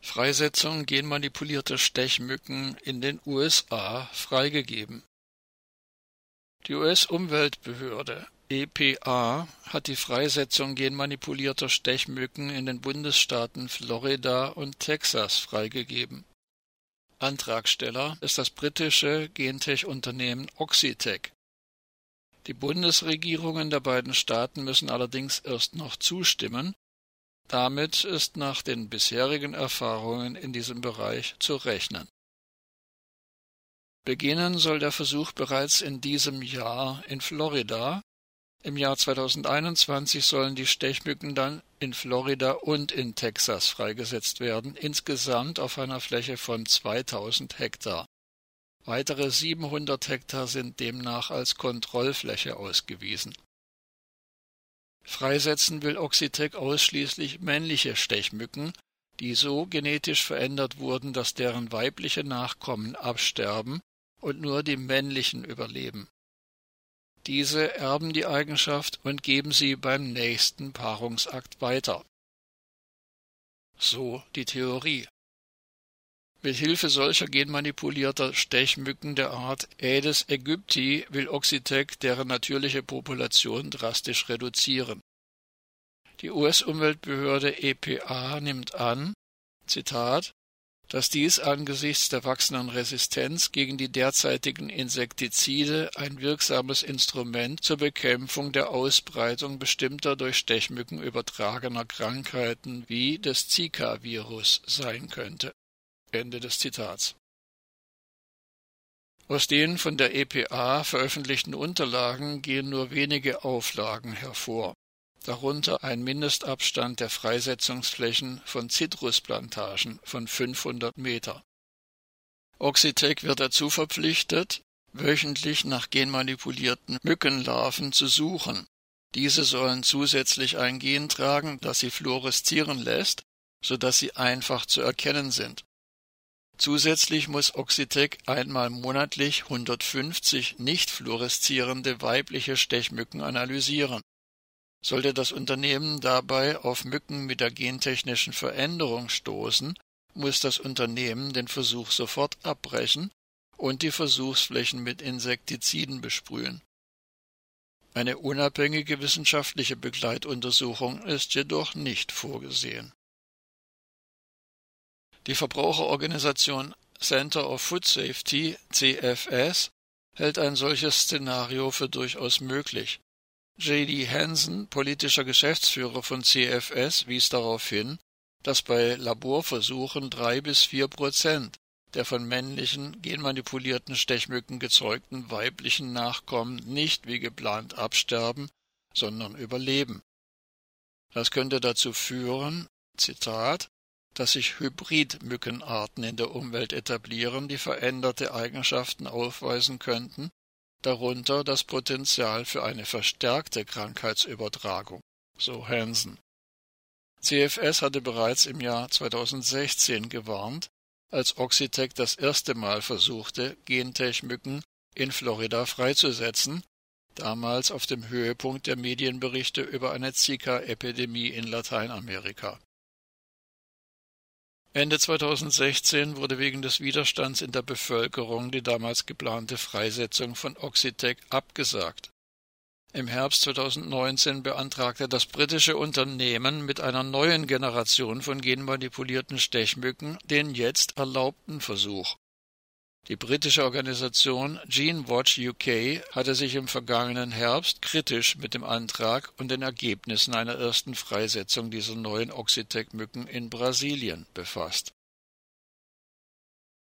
Freisetzung genmanipulierter Stechmücken in den USA freigegeben. Die US-Umweltbehörde EPA hat die Freisetzung genmanipulierter Stechmücken in den Bundesstaaten Florida und Texas freigegeben. Antragsteller ist das britische Gentech-Unternehmen Oxitec. Die Bundesregierungen der beiden Staaten müssen allerdings erst noch zustimmen, damit ist nach den bisherigen Erfahrungen in diesem Bereich zu rechnen. Beginnen soll der Versuch bereits in diesem Jahr in Florida. Im Jahr 2021 sollen die Stechmücken dann in Florida und in Texas freigesetzt werden, insgesamt auf einer Fläche von 2000 Hektar. Weitere 700 Hektar sind demnach als Kontrollfläche ausgewiesen Freisetzen will Oxitec ausschließlich männliche Stechmücken, die so genetisch verändert wurden, dass deren weibliche Nachkommen absterben und nur die männlichen überleben. Diese erben die Eigenschaft und geben sie beim nächsten Paarungsakt weiter. So die Theorie. Mit Hilfe solcher genmanipulierter Stechmücken der Art Aedes aegypti will Oxitec deren natürliche Population drastisch reduzieren. Die US-Umweltbehörde EPA nimmt an, Zitat, dass dies angesichts der wachsenden Resistenz gegen die derzeitigen Insektizide ein wirksames Instrument zur Bekämpfung der Ausbreitung bestimmter durch Stechmücken übertragener Krankheiten wie des Zika-Virus sein könnte Ende des Zitats. Aus den von der EPA veröffentlichten Unterlagen gehen nur wenige Auflagen hervor, darunter ein Mindestabstand der Freisetzungsflächen von Zitrusplantagen von 500 Meter. Oxitec wird dazu verpflichtet, wöchentlich nach genmanipulierten Mückenlarven zu suchen. Diese sollen zusätzlich ein Gen tragen, das sie fluoreszieren lässt, so dass sie einfach zu erkennen sind. Zusätzlich muss Oxitec einmal monatlich 150 nicht fluoreszierende weibliche Stechmücken analysieren. Sollte das Unternehmen dabei auf Mücken mit der gentechnischen Veränderung stoßen, muss das Unternehmen den Versuch sofort abbrechen und die Versuchsflächen mit Insektiziden besprühen. Eine unabhängige wissenschaftliche Begleituntersuchung ist jedoch nicht vorgesehen die Verbraucherorganisation Center of Food Safety CFS hält ein solches Szenario für durchaus möglich. J.D. Hansen, politischer Geschäftsführer von CFS, wies darauf hin, dass bei Laborversuchen drei bis vier Prozent der von männlichen genmanipulierten Stechmücken gezeugten weiblichen Nachkommen nicht wie geplant absterben, sondern überleben. Das könnte dazu führen, Zitat, dass sich Hybridmückenarten in der Umwelt etablieren, die veränderte Eigenschaften aufweisen könnten, darunter das Potenzial für eine verstärkte Krankheitsübertragung, so Hansen. CFS hatte bereits im Jahr 2016 gewarnt, als Oxitec das erste Mal versuchte, Gentech-Mücken in Florida freizusetzen, damals auf dem Höhepunkt der Medienberichte über eine Zika-Epidemie in Lateinamerika. Ende 2016 wurde wegen des Widerstands in der Bevölkerung die damals geplante Freisetzung von Oxitec abgesagt. Im Herbst 2019 beantragte das britische Unternehmen mit einer neuen Generation von genmanipulierten Stechmücken den jetzt erlaubten Versuch die britische Organisation GeneWatch UK hatte sich im vergangenen Herbst kritisch mit dem Antrag und den Ergebnissen einer ersten Freisetzung dieser neuen Oxitec-Mücken in Brasilien befasst